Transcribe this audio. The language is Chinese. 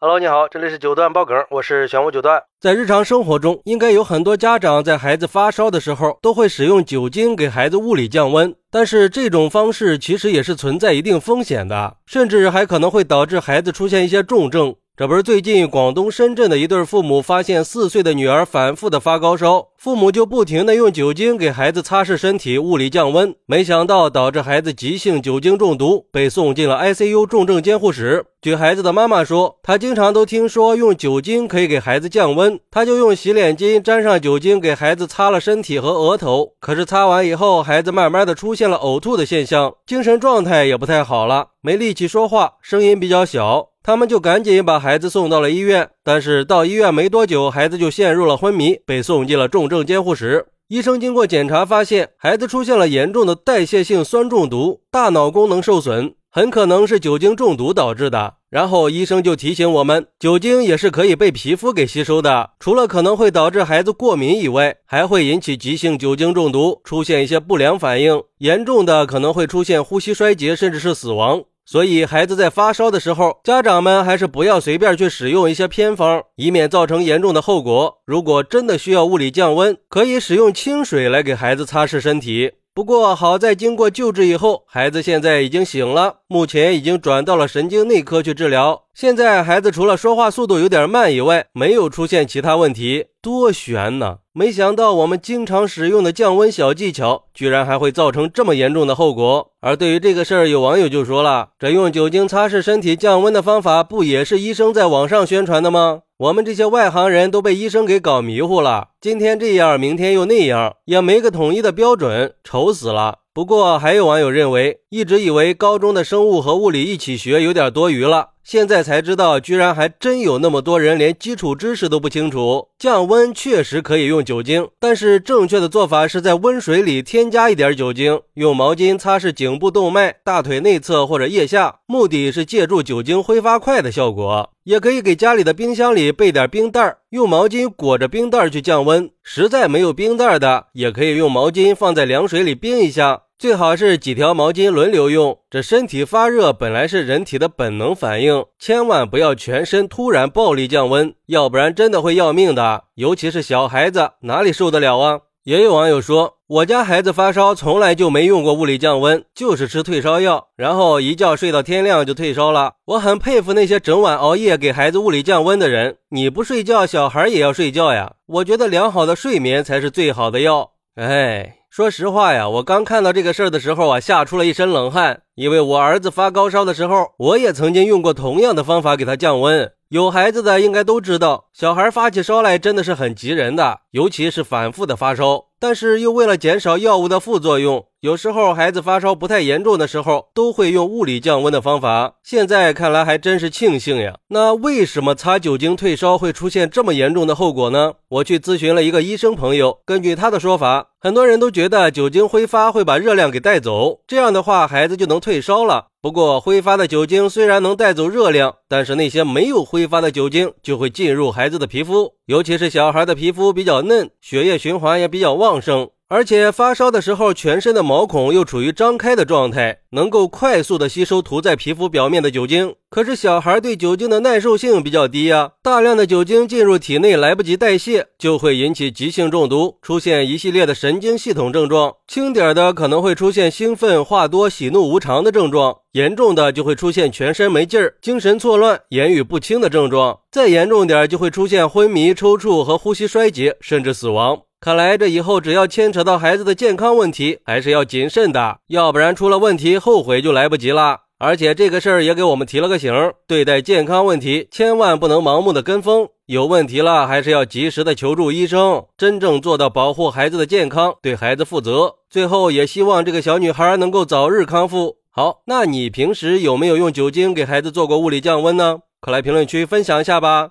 Hello，你好，这里是九段爆梗，我是玄武九段。在日常生活中，应该有很多家长在孩子发烧的时候，都会使用酒精给孩子物理降温。但是这种方式其实也是存在一定风险的，甚至还可能会导致孩子出现一些重症。这不是最近广东深圳的一对父母发现四岁的女儿反复的发高烧，父母就不停的用酒精给孩子擦拭身体，物理降温，没想到导致孩子急性酒精中毒，被送进了 ICU 重症监护室。据孩子的妈妈说，她经常都听说用酒精可以给孩子降温，她就用洗脸巾沾上酒精给孩子擦了身体和额头。可是擦完以后，孩子慢慢的出现了呕吐的现象，精神状态也不太好了，没力气说话，声音比较小。他们就赶紧把孩子送到了医院，但是到医院没多久，孩子就陷入了昏迷，被送进了重症监护室。医生经过检查发现，孩子出现了严重的代谢性酸中毒，大脑功能受损，很可能是酒精中毒导致的。然后医生就提醒我们，酒精也是可以被皮肤给吸收的，除了可能会导致孩子过敏以外，还会引起急性酒精中毒，出现一些不良反应，严重的可能会出现呼吸衰竭，甚至是死亡。所以，孩子在发烧的时候，家长们还是不要随便去使用一些偏方，以免造成严重的后果。如果真的需要物理降温，可以使用清水来给孩子擦拭身体。不过，好在经过救治以后，孩子现在已经醒了，目前已经转到了神经内科去治疗。现在孩子除了说话速度有点慢以外，没有出现其他问题，多悬呢！没想到我们经常使用的降温小技巧，居然还会造成这么严重的后果。而对于这个事儿，有网友就说了：“这用酒精擦拭身体降温的方法，不也是医生在网上宣传的吗？我们这些外行人都被医生给搞迷糊了，今天这样，明天又那样，也没个统一的标准，愁死了。”不过，还有网友认为，一直以为高中的生物和物理一起学有点多余了。现在才知道，居然还真有那么多人连基础知识都不清楚。降温确实可以用酒精，但是正确的做法是在温水里添加一点酒精，用毛巾擦拭颈部动脉、大腿内侧或者腋下，目的是借助酒精挥发快的效果。也可以给家里的冰箱里备点冰袋，用毛巾裹着冰袋去降温。实在没有冰袋的，也可以用毛巾放在凉水里冰一下。最好是几条毛巾轮流用。这身体发热本来是人体的本能反应，千万不要全身突然暴力降温，要不然真的会要命的。尤其是小孩子，哪里受得了啊？也有网友说，我家孩子发烧从来就没用过物理降温，就是吃退烧药，然后一觉睡到天亮就退烧了。我很佩服那些整晚熬夜给孩子物理降温的人。你不睡觉，小孩也要睡觉呀。我觉得良好的睡眠才是最好的药。哎。说实话呀，我刚看到这个事儿的时候啊，吓出了一身冷汗。因为我儿子发高烧的时候，我也曾经用过同样的方法给他降温。有孩子的应该都知道，小孩发起烧来真的是很急人的，尤其是反复的发烧。但是又为了减少药物的副作用，有时候孩子发烧不太严重的时候，都会用物理降温的方法。现在看来还真是庆幸呀。那为什么擦酒精退烧会出现这么严重的后果呢？我去咨询了一个医生朋友，根据他的说法，很多人都觉得酒精挥发会把热量给带走，这样的话孩子就能退烧了。不过，挥发的酒精虽然能带走热量，但是那些没有挥发的酒精就会进入孩子的皮肤，尤其是小孩的皮肤比较嫩，血液循环也比较旺盛。而且发烧的时候，全身的毛孔又处于张开的状态，能够快速的吸收涂在皮肤表面的酒精。可是小孩对酒精的耐受性比较低呀，大量的酒精进入体内来不及代谢，就会引起急性中毒，出现一系列的神经系统症状。轻点的可能会出现兴奋、话多、喜怒无常的症状，严重的就会出现全身没劲儿、精神错乱、言语不清的症状。再严重点就会出现昏迷、抽搐和呼吸衰竭，甚至死亡。看来这以后只要牵扯到孩子的健康问题，还是要谨慎的，要不然出了问题，后悔就来不及了。而且这个事儿也给我们提了个醒：对待健康问题，千万不能盲目的跟风，有问题了还是要及时的求助医生，真正做到保护孩子的健康，对孩子负责。最后也希望这个小女孩能够早日康复。好，那你平时有没有用酒精给孩子做过物理降温呢？快来评论区分享一下吧。